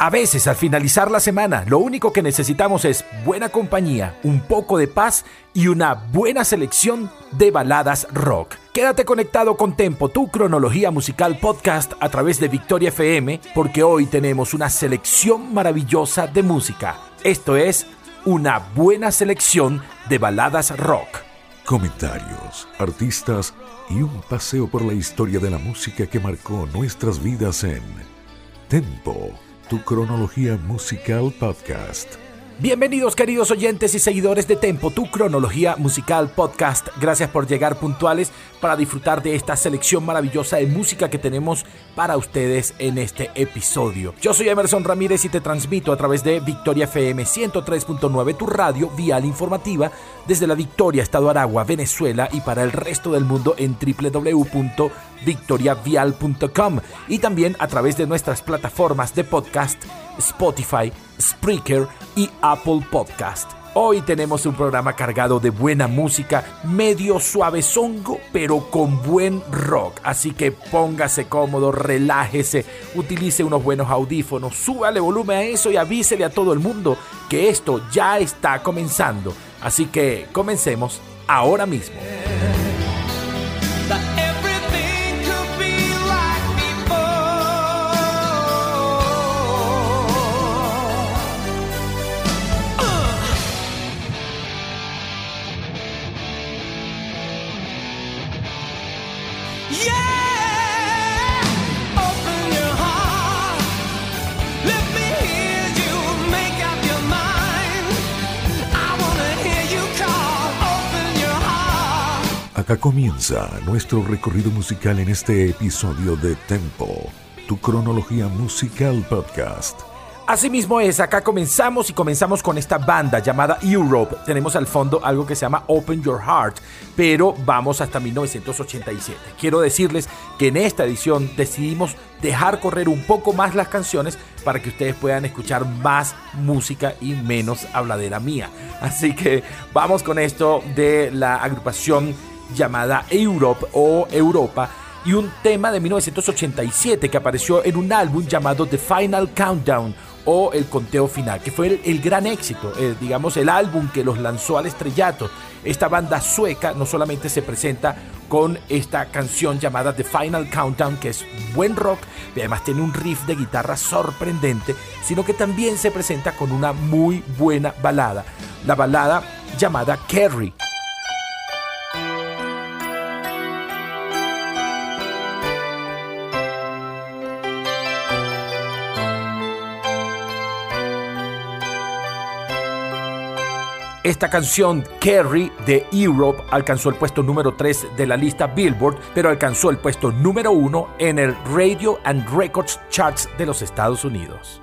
A veces al finalizar la semana lo único que necesitamos es buena compañía, un poco de paz y una buena selección de baladas rock. Quédate conectado con Tempo, tu cronología musical podcast a través de Victoria FM, porque hoy tenemos una selección maravillosa de música. Esto es una buena selección de baladas rock. Comentarios, artistas y un paseo por la historia de la música que marcó nuestras vidas en Tempo tu cronología musical podcast. Bienvenidos queridos oyentes y seguidores de Tempo, tu cronología musical podcast. Gracias por llegar puntuales para disfrutar de esta selección maravillosa de música que tenemos para ustedes en este episodio. Yo soy Emerson Ramírez y te transmito a través de Victoria FM 103.9, tu radio vial informativa desde la Victoria, Estado Aragua, Venezuela y para el resto del mundo en www.victoriavial.com y también a través de nuestras plataformas de podcast Spotify, Spreaker y Apple Podcast. Hoy tenemos un programa cargado de buena música, medio suavezongo, pero con buen rock. Así que póngase cómodo, relájese, utilice unos buenos audífonos, súbale volumen a eso y avísele a todo el mundo que esto ya está comenzando. Así que comencemos ahora mismo. Acá comienza nuestro recorrido musical en este episodio de Tempo, tu cronología musical podcast. Asimismo es, acá comenzamos y comenzamos con esta banda llamada Europe. Tenemos al fondo algo que se llama Open Your Heart, pero vamos hasta 1987. Quiero decirles que en esta edición decidimos dejar correr un poco más las canciones para que ustedes puedan escuchar más música y menos habladera mía. Así que vamos con esto de la agrupación llamada Europe o Europa y un tema de 1987 que apareció en un álbum llamado The Final Countdown o El Conteo Final, que fue el, gran éxito, eh, digamos el álbum que los lanzó al estrellato. Esta banda sueca no solamente se presenta con esta canción llamada The Final Countdown, que es buen rock, y además tiene un riff de guitarra sorprendente, sino que también se presenta con una muy buena balada, la balada llamada Carrie. Esta canción, Carrie, de Europe, alcanzó el puesto número 3 de la lista Billboard, pero alcanzó el puesto número 1 en el Radio and Records Charts de los Estados Unidos.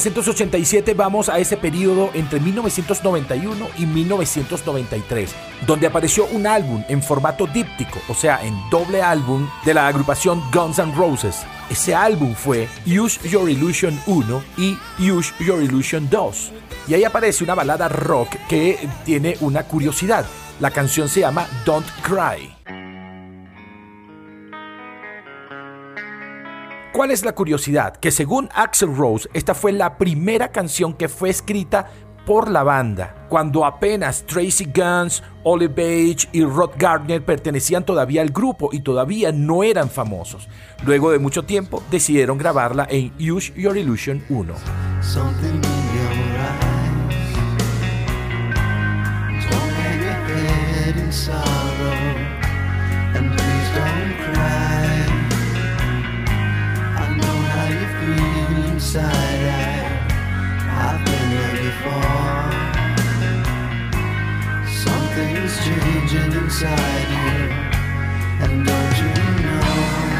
1987 vamos a ese periodo entre 1991 y 1993, donde apareció un álbum en formato díptico, o sea, en doble álbum de la agrupación Guns N' Roses. Ese álbum fue Use Your Illusion 1 y Use Your Illusion 2. Y ahí aparece una balada rock que tiene una curiosidad. La canción se llama Don't Cry. ¿Cuál es la curiosidad? Que según Axel Rose, esta fue la primera canción que fue escrita por la banda, cuando apenas Tracy Guns, Olive Page y Rod Gardner pertenecían todavía al grupo y todavía no eran famosos. Luego de mucho tiempo decidieron grabarla en Use Your Illusion 1. inside Something's changing inside you And don't you know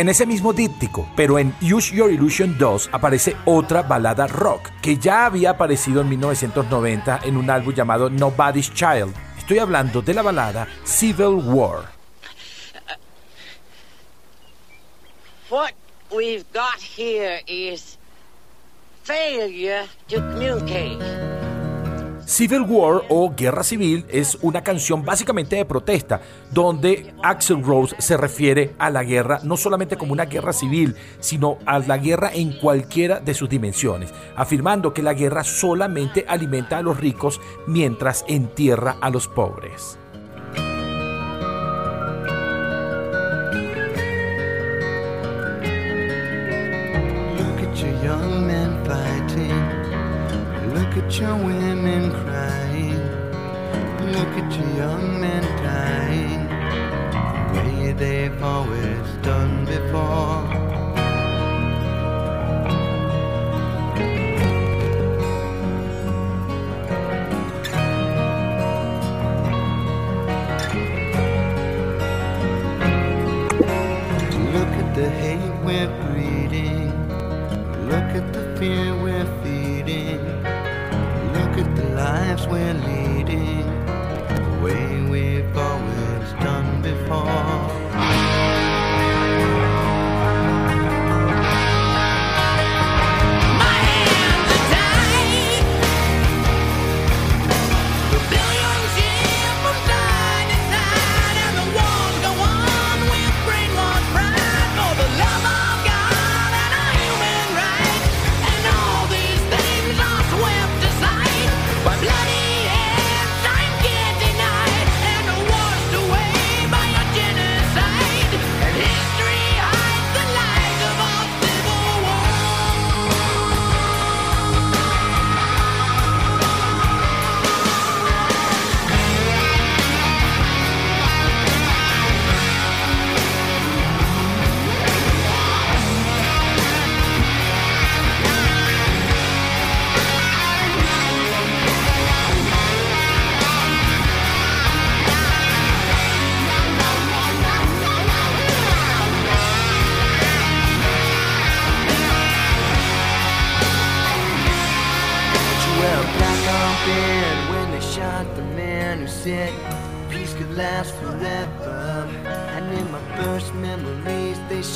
En ese mismo díptico, pero en Use Your Illusion 2 aparece otra balada rock que ya había aparecido en 1990 en un álbum llamado Nobody's Child. Estoy hablando de la balada Civil War. What we've got here is failure to communicate. Civil War o Guerra Civil es una canción básicamente de protesta, donde Axel Rose se refiere a la guerra no solamente como una guerra civil, sino a la guerra en cualquiera de sus dimensiones, afirmando que la guerra solamente alimenta a los ricos mientras entierra a los pobres. At your women crying. Look at your young men dying. The way they've always done before. Look at the hate we're breeding. Look at the fear we're feeding. At the lives we're leading. The way we've always done before.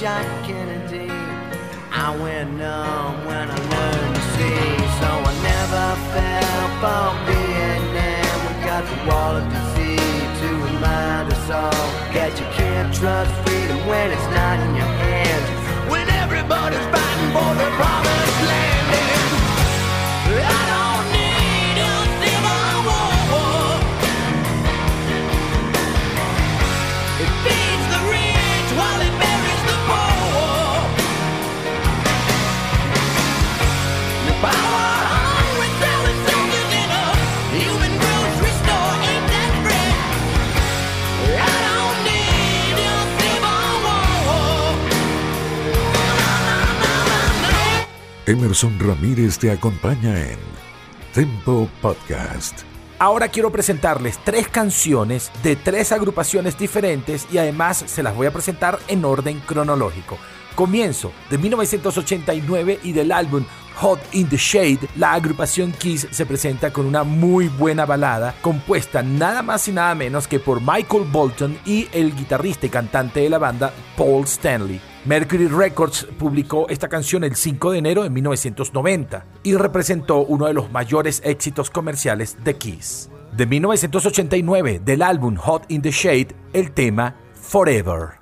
Shot Kennedy. I went numb when I learned to see, so I never fell for Vietnam. We got the wall of disease to remind us all that you can't trust freedom when it's not Ramírez te acompaña en Tempo Podcast. Ahora quiero presentarles tres canciones de tres agrupaciones diferentes y además se las voy a presentar en orden cronológico. Comienzo de 1989 y del álbum Hot in the Shade, la agrupación Kiss se presenta con una muy buena balada compuesta nada más y nada menos que por Michael Bolton y el guitarrista y cantante de la banda Paul Stanley. Mercury Records publicó esta canción el 5 de enero de 1990 y representó uno de los mayores éxitos comerciales de Kiss. De 1989, del álbum Hot in the Shade, el tema Forever.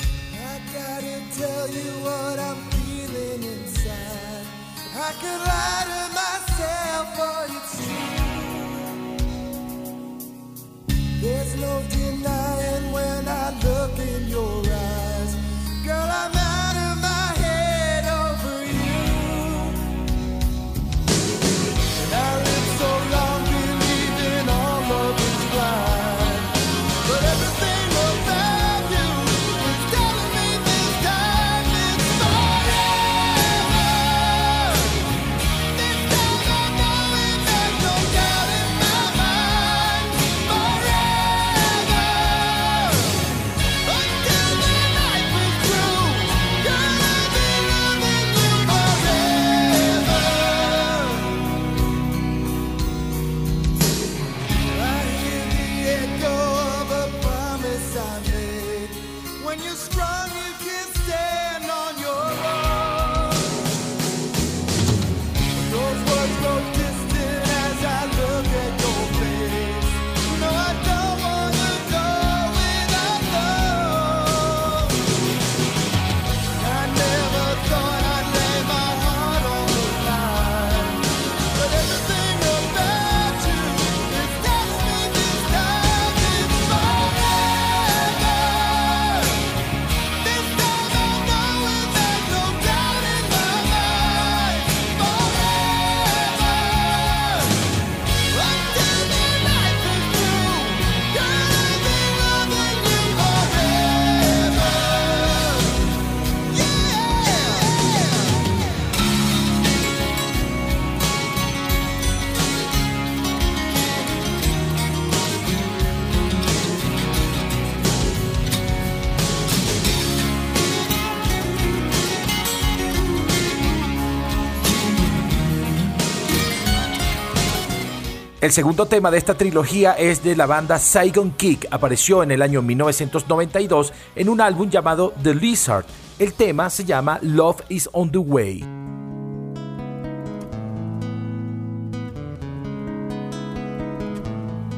El segundo tema de esta trilogía es de la banda Saigon Kick. Apareció en el año 1992 en un álbum llamado The Lizard. El tema se llama Love is on the Way.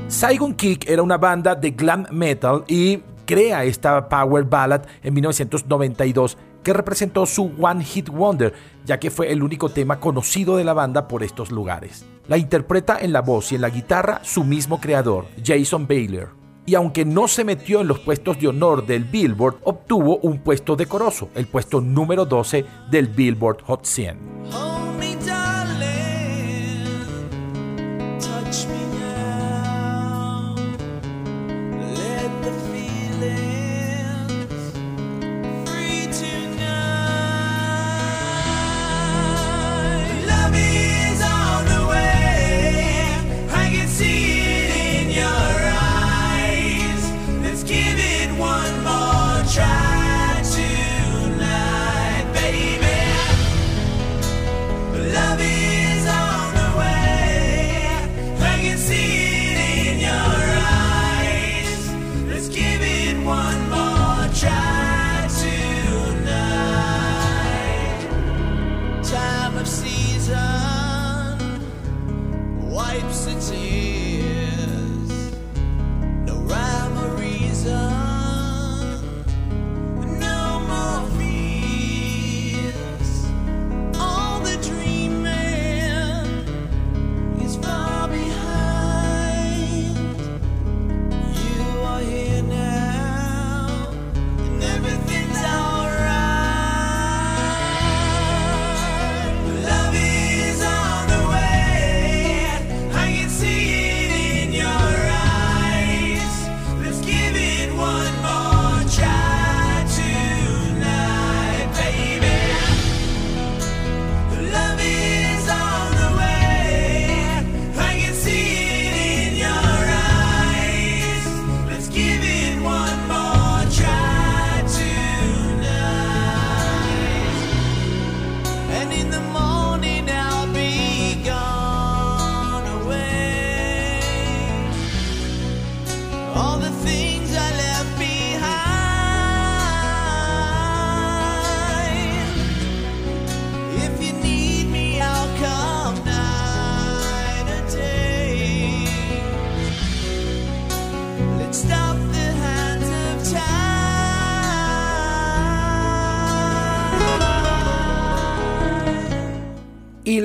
Saigon Kick era una banda de glam metal y crea esta power ballad en 1992 que representó su One Hit Wonder, ya que fue el único tema conocido de la banda por estos lugares. La interpreta en la voz y en la guitarra su mismo creador, Jason Baylor. Y aunque no se metió en los puestos de honor del Billboard, obtuvo un puesto decoroso, el puesto número 12 del Billboard Hot 100.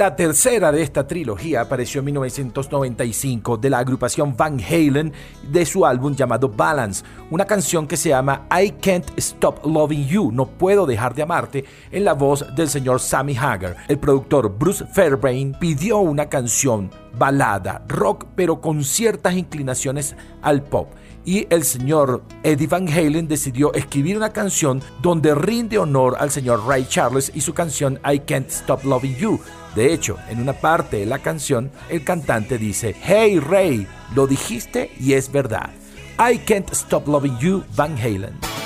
La tercera de esta trilogía apareció en 1995 de la agrupación Van Halen de su álbum llamado Balance, una canción que se llama I Can't Stop Loving You, no puedo dejar de amarte, en la voz del señor Sammy Hagar. El productor Bruce Fairbairn pidió una canción balada, rock, pero con ciertas inclinaciones al pop y el señor Eddie Van Halen decidió escribir una canción donde rinde honor al señor Ray Charles y su canción I Can't Stop Loving You. De hecho, en una parte de la canción, el cantante dice, Hey Ray, lo dijiste y es verdad. I Can't Stop Loving You, Van Halen.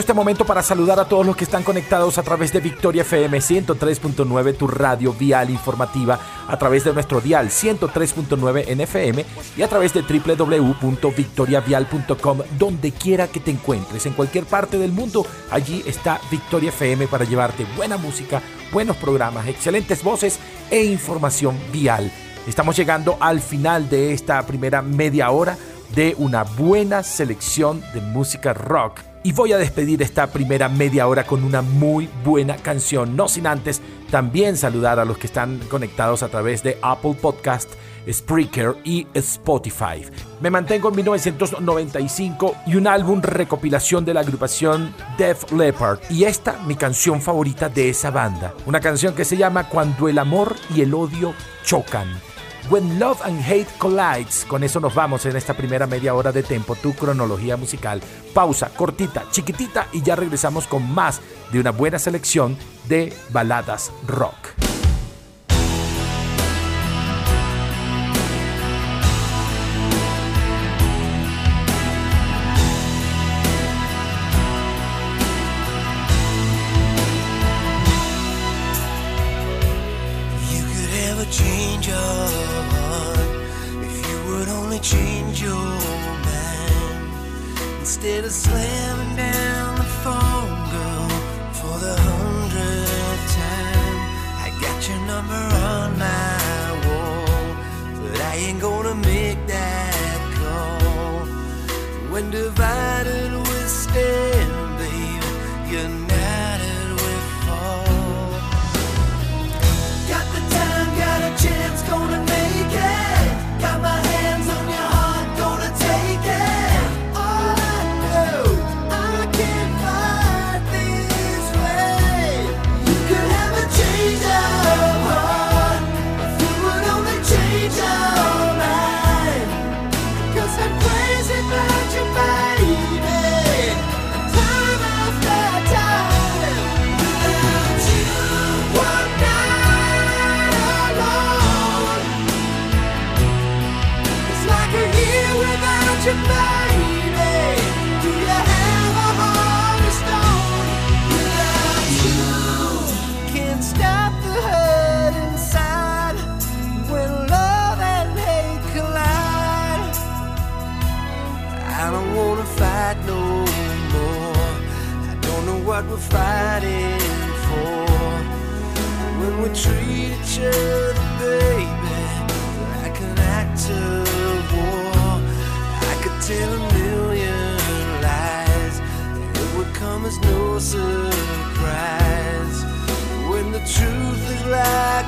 Este momento para saludar a todos los que están conectados a través de Victoria FM 103.9, tu radio vial informativa, a través de nuestro dial 103.9 en FM y a través de www.victoriavial.com, donde quiera que te encuentres, en cualquier parte del mundo, allí está Victoria FM para llevarte buena música, buenos programas, excelentes voces e información vial. Estamos llegando al final de esta primera media hora de una buena selección de música rock. Y voy a despedir esta primera media hora con una muy buena canción, no sin antes también saludar a los que están conectados a través de Apple Podcast, Spreaker y Spotify. Me mantengo en 1995 y un álbum recopilación de la agrupación Def Leppard y esta mi canción favorita de esa banda, una canción que se llama Cuando el amor y el odio chocan. When Love and Hate Collides. Con eso nos vamos en esta primera media hora de Tempo, tu cronología musical. Pausa, cortita, chiquitita y ya regresamos con más de una buena selección de baladas rock. never change your heart if you would only change your mind instead of slamming down the phone, girl, for the hundredth time. I got your number on my wall, but I ain't gonna make that call. When divided we stand, baby, you we're fighting for. When we treat each other, baby, like an act of war. I could tell a million lies, and it would come as no surprise. When the truth is like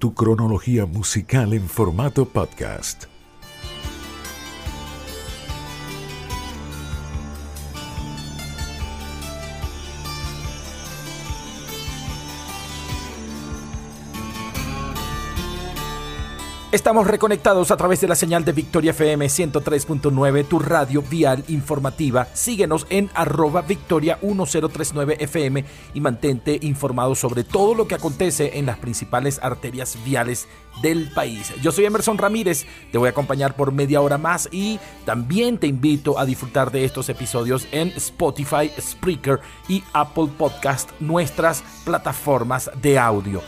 tu cronología musical en formato podcast. Estamos reconectados a través de la señal de Victoria FM 103.9, tu radio vial informativa. Síguenos en arroba victoria 1039 FM y mantente informado sobre todo lo que acontece en las principales arterias viales del país. Yo soy Emerson Ramírez, te voy a acompañar por media hora más y también te invito a disfrutar de estos episodios en Spotify, Spreaker y Apple Podcast, nuestras plataformas de audio.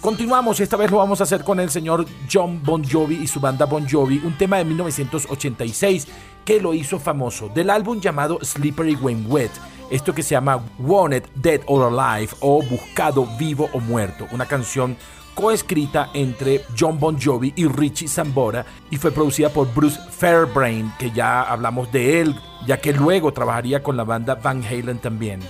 Continuamos y esta vez lo vamos a hacer con el señor John Bon Jovi y su banda Bon Jovi, un tema de 1986 que lo hizo famoso, del álbum llamado Slippery When Wet. esto que se llama Wanted Dead or Alive o Buscado Vivo o Muerto, una canción coescrita entre John Bon Jovi y Richie Sambora y fue producida por Bruce Fairbrain, que ya hablamos de él, ya que luego trabajaría con la banda Van Halen también.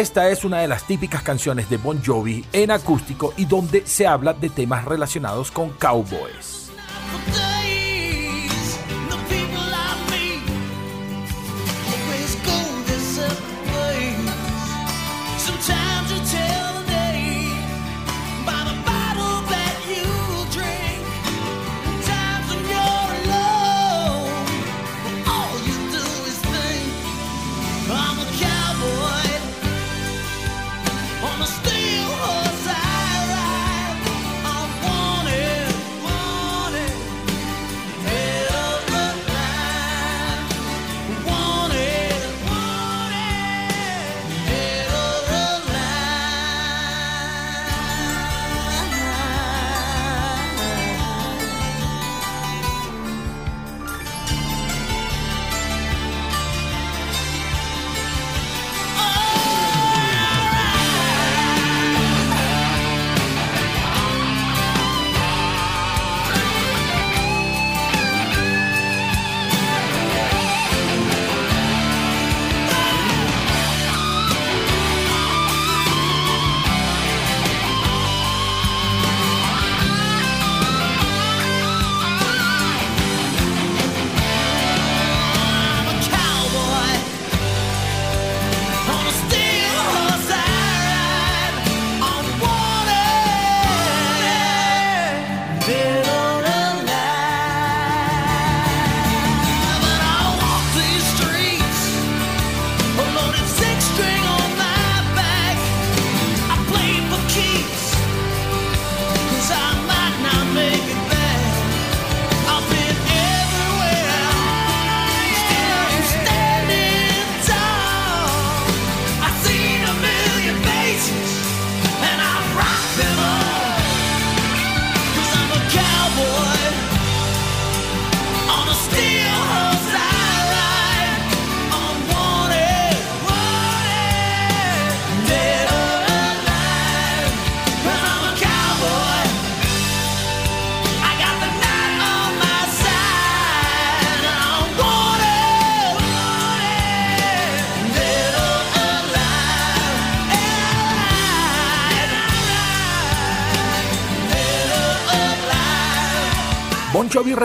Esta es una de las típicas canciones de Bon Jovi en acústico y donde se habla de temas relacionados con cowboys.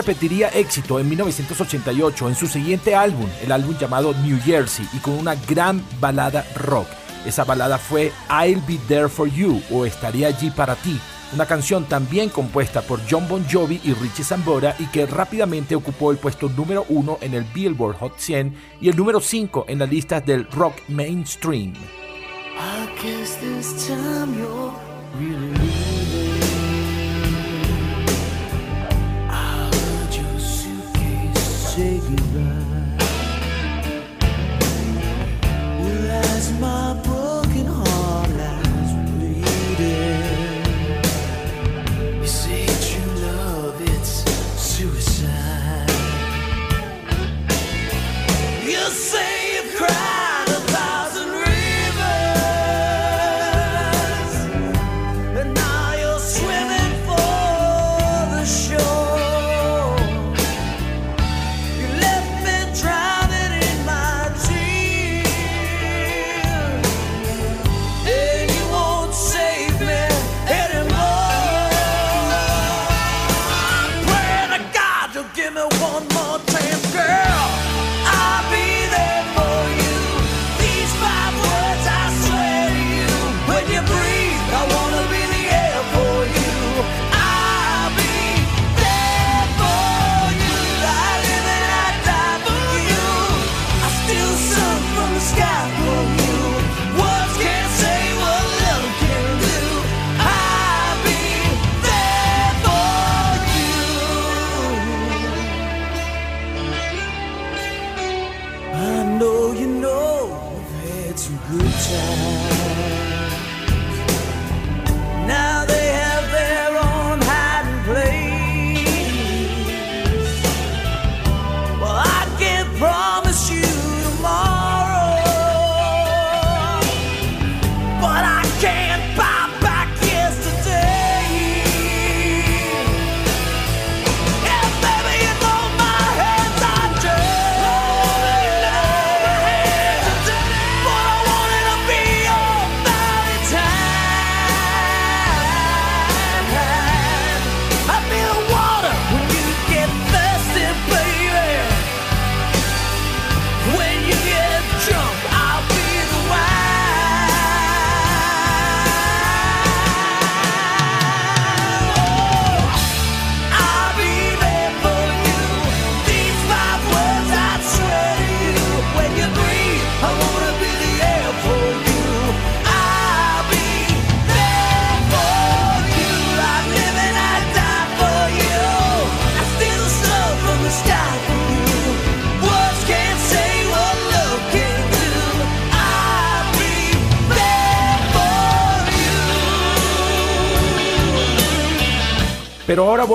Repetiría éxito en 1988 en su siguiente álbum, el álbum llamado New Jersey, y con una gran balada rock. Esa balada fue I'll Be There For You o Estaré Allí Para Ti, una canción también compuesta por John Bon Jovi y Richie Sambora y que rápidamente ocupó el puesto número uno en el Billboard Hot 100 y el número 5 en las listas del rock mainstream.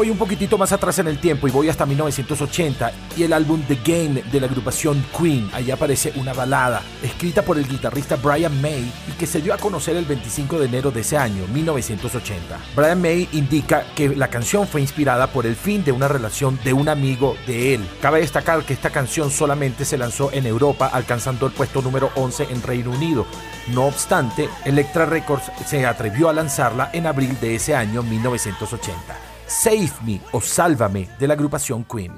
Voy un poquitito más atrás en el tiempo y voy hasta 1980 y el álbum The Game de la agrupación Queen. Allí aparece una balada escrita por el guitarrista Brian May y que se dio a conocer el 25 de enero de ese año, 1980. Brian May indica que la canción fue inspirada por el fin de una relación de un amigo de él. Cabe destacar que esta canción solamente se lanzó en Europa, alcanzando el puesto número 11 en Reino Unido. No obstante, Elektra Records se atrevió a lanzarla en abril de ese año 1980. Save Me o Sálvame de la agrupación Queen.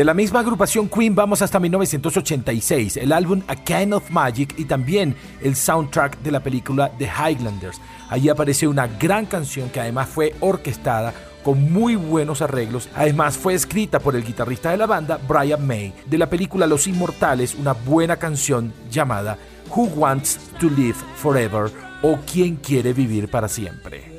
De la misma agrupación Queen vamos hasta 1986, el álbum A Kind of Magic y también el soundtrack de la película The Highlanders. Allí aparece una gran canción que además fue orquestada con muy buenos arreglos. Además fue escrita por el guitarrista de la banda, Brian May. De la película Los Inmortales, una buena canción llamada Who Wants to Live Forever o Quién quiere vivir para siempre.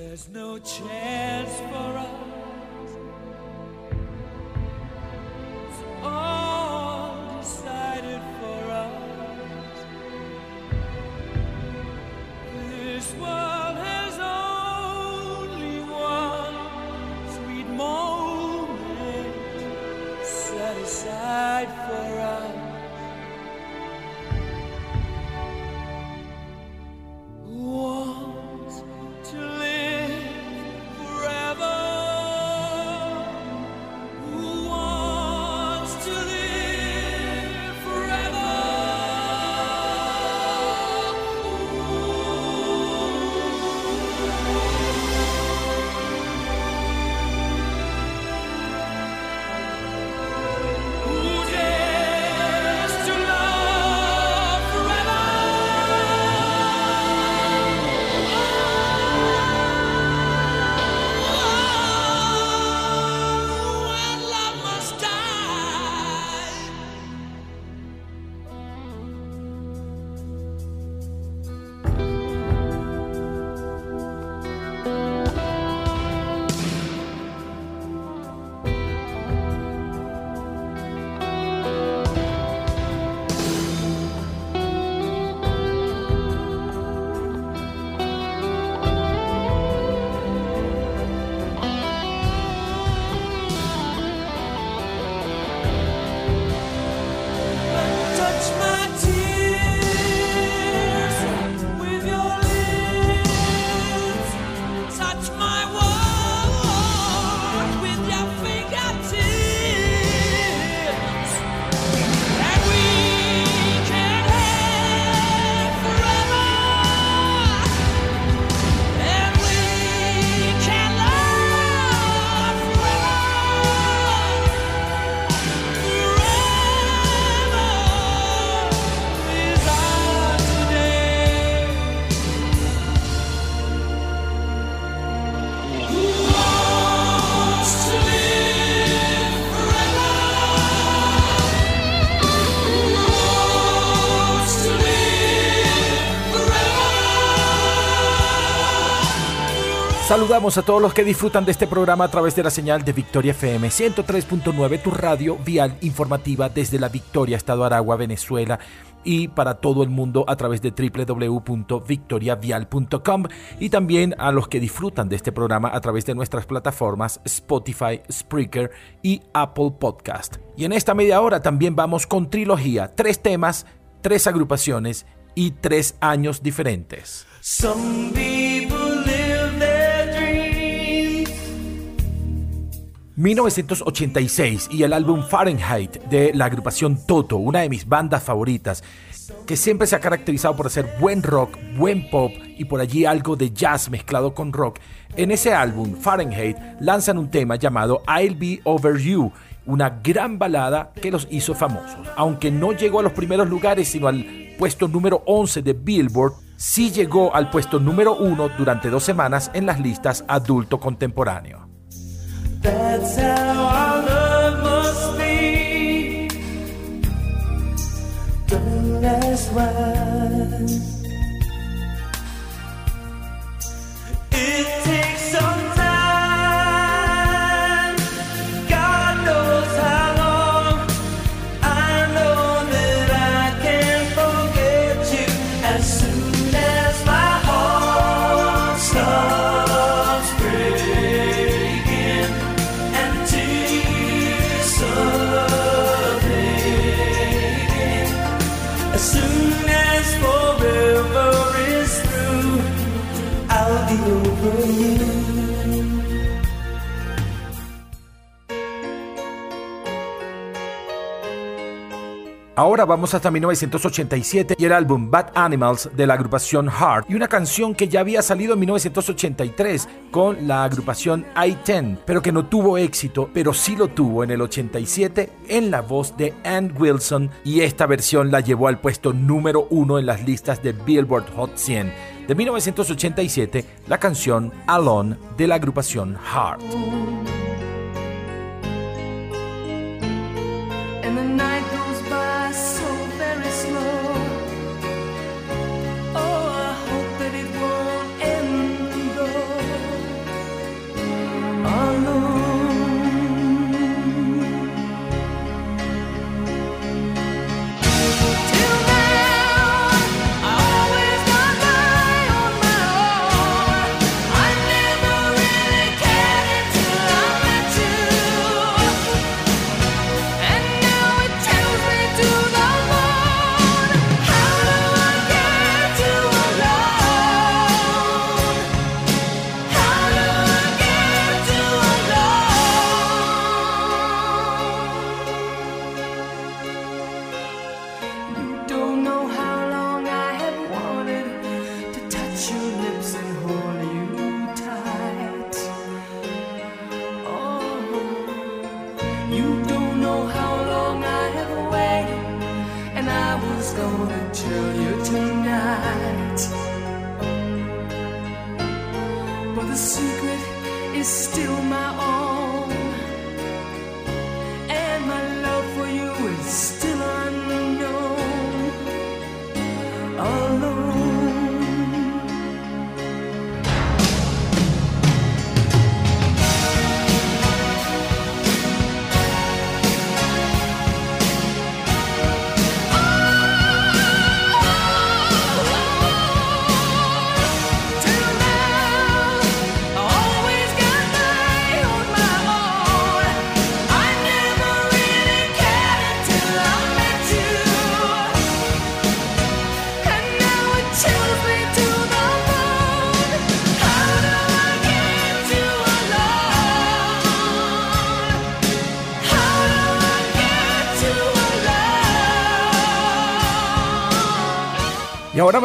Saludamos a todos los que disfrutan de este programa a través de la señal de Victoria FM 103.9, tu radio vial informativa desde la Victoria, Estado Aragua, Venezuela y para todo el mundo a través de www.victoriavial.com y también a los que disfrutan de este programa a través de nuestras plataformas Spotify, Spreaker y Apple Podcast. Y en esta media hora también vamos con trilogía, tres temas, tres agrupaciones y tres años diferentes. 1986 y el álbum Fahrenheit de la agrupación Toto, una de mis bandas favoritas, que siempre se ha caracterizado por hacer buen rock, buen pop y por allí algo de jazz mezclado con rock. En ese álbum, Fahrenheit, lanzan un tema llamado I'll Be Over You, una gran balada que los hizo famosos. Aunque no llegó a los primeros lugares, sino al puesto número 11 de Billboard, sí llegó al puesto número 1 durante dos semanas en las listas adulto contemporáneo. That's how our love must be. Don't ask why. Ahora vamos hasta 1987 y el álbum Bad Animals de la agrupación Heart y una canción que ya había salido en 1983 con la agrupación I-10, pero que no tuvo éxito, pero sí lo tuvo en el 87 en la voz de Ann Wilson y esta versión la llevó al puesto número uno en las listas de Billboard Hot 100 de 1987, la canción Alone de la agrupación Heart.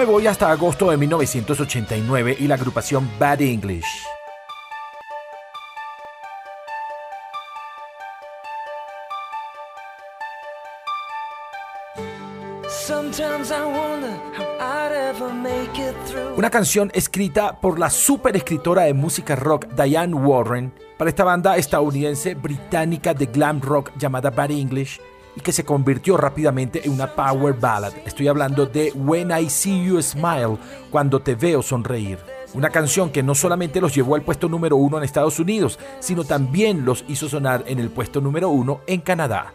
Me voy hasta agosto de 1989 y la agrupación Bad English. Una canción escrita por la super escritora de música rock Diane Warren para esta banda estadounidense británica de glam rock llamada Bad English y que se convirtió rápidamente en una power ballad. Estoy hablando de When I See You Smile, cuando te veo sonreír. Una canción que no solamente los llevó al puesto número uno en Estados Unidos, sino también los hizo sonar en el puesto número uno en Canadá.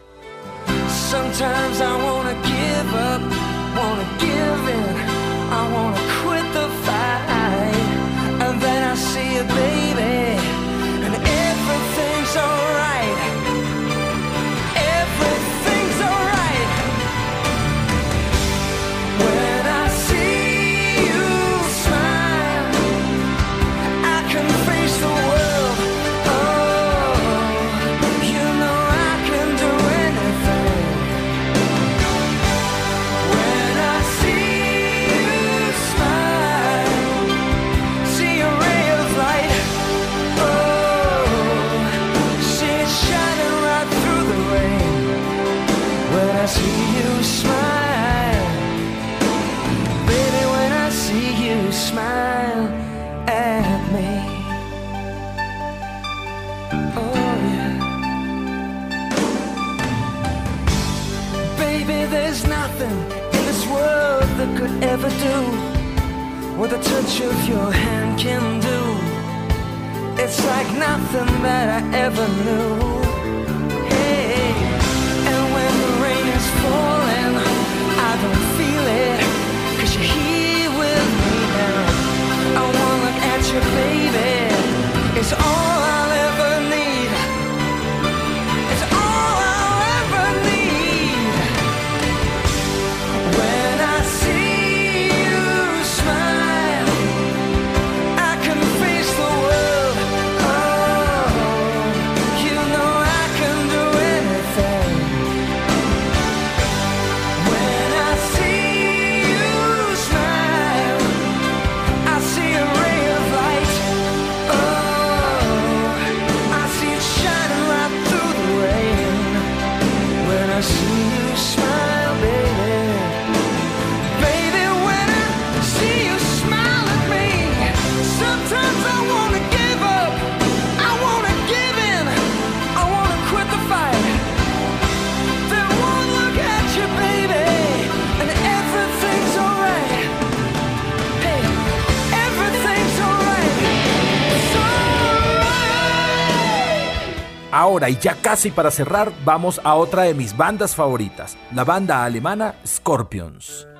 Y ya casi para cerrar, vamos a otra de mis bandas favoritas, la banda alemana Scorpions.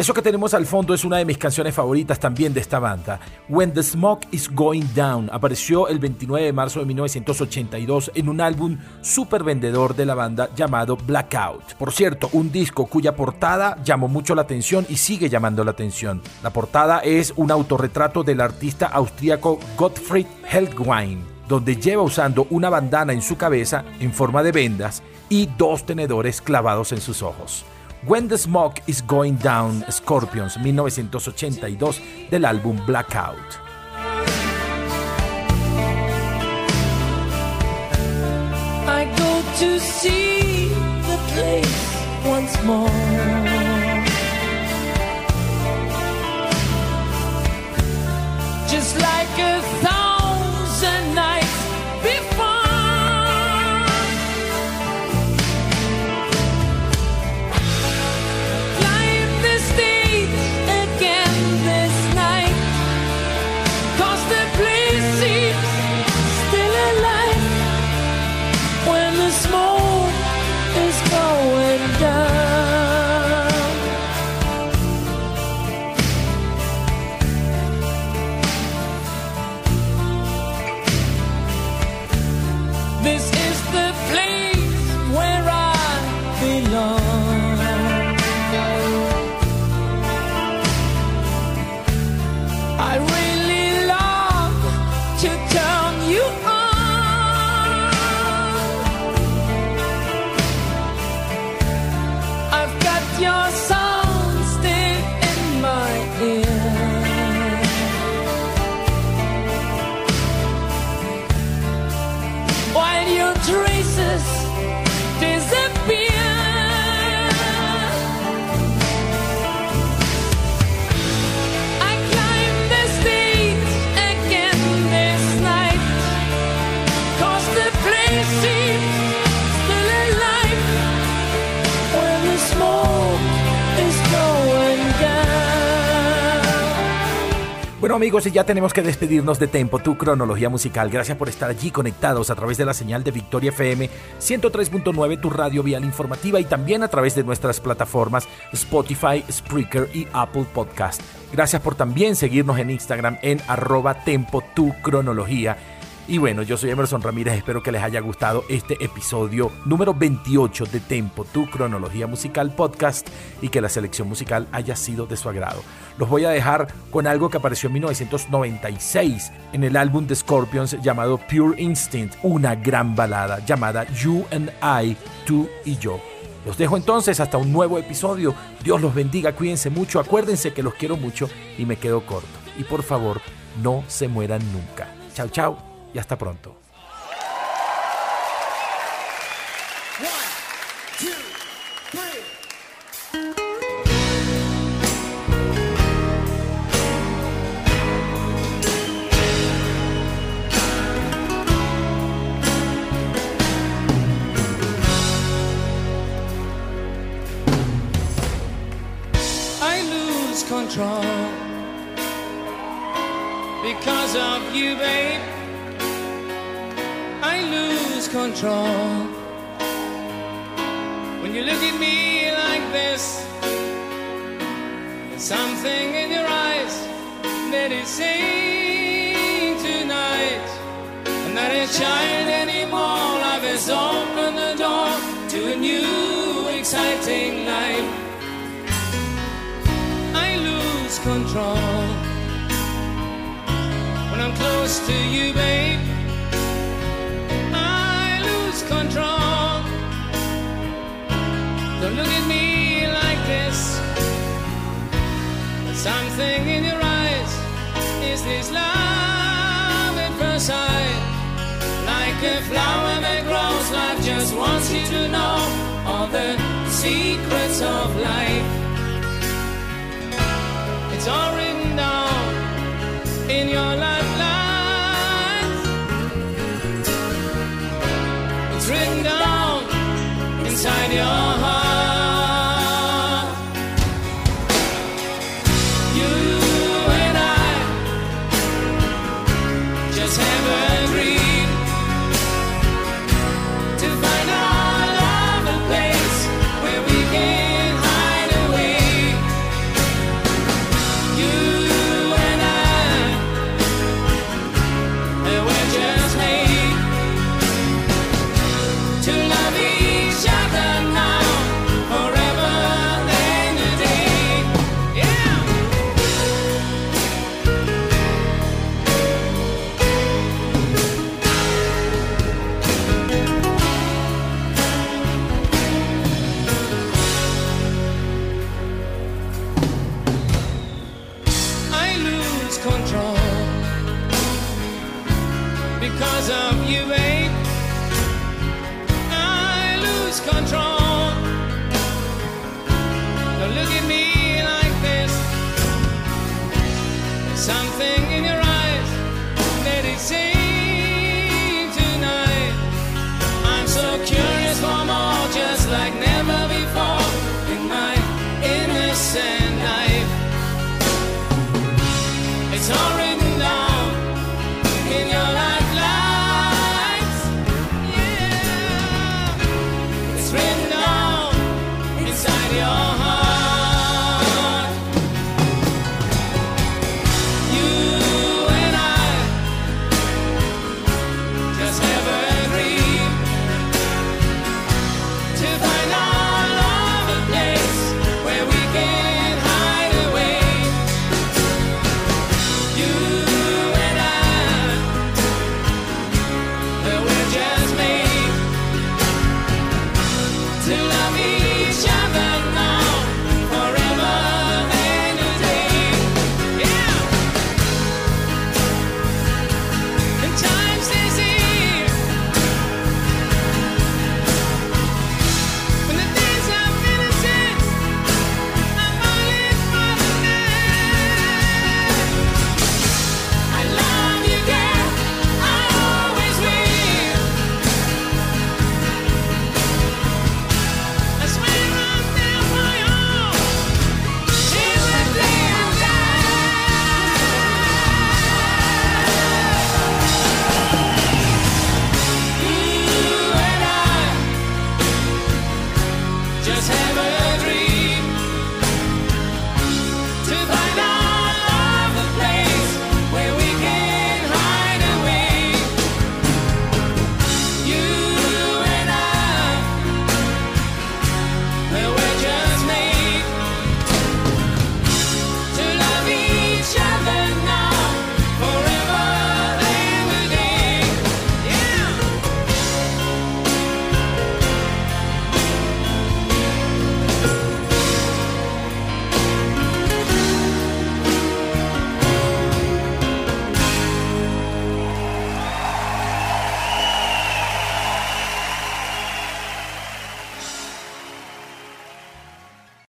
Eso que tenemos al fondo es una de mis canciones favoritas también de esta banda. When the Smoke is Going Down apareció el 29 de marzo de 1982 en un álbum súper vendedor de la banda llamado Blackout. Por cierto, un disco cuya portada llamó mucho la atención y sigue llamando la atención. La portada es un autorretrato del artista austríaco Gottfried Helgwein, donde lleva usando una bandana en su cabeza en forma de vendas y dos tenedores clavados en sus ojos. When the Smoke is Going Down, Scorpions, 1982, del álbum Blackout. I go to see the place once more. Just like a thousand amigos, y ya tenemos que despedirnos de Tempo, tu cronología musical. Gracias por estar allí conectados a través de la señal de Victoria FM 103.9, tu radio vial informativa y también a través de nuestras plataformas Spotify, Spreaker y Apple Podcast. Gracias por también seguirnos en Instagram en arroba Tempo, tu cronología. Y bueno, yo soy Emerson Ramírez, espero que les haya gustado este episodio número 28 de Tempo, tu cronología musical podcast y que la selección musical haya sido de su agrado. Los voy a dejar con algo que apareció en 1996 en el álbum de Scorpions llamado Pure Instinct, una gran balada llamada You and I, tú y yo. Los dejo entonces hasta un nuevo episodio. Dios los bendiga, cuídense mucho, acuérdense que los quiero mucho y me quedo corto. Y por favor, no se mueran nunca. Chao, chao y hasta pronto. Control when I'm close to you, babe. I lose control. Don't look at me like this. Something in your eyes. Is this love at first sight? Like a flower that grows, life just wants you to know all the secrets of life sorry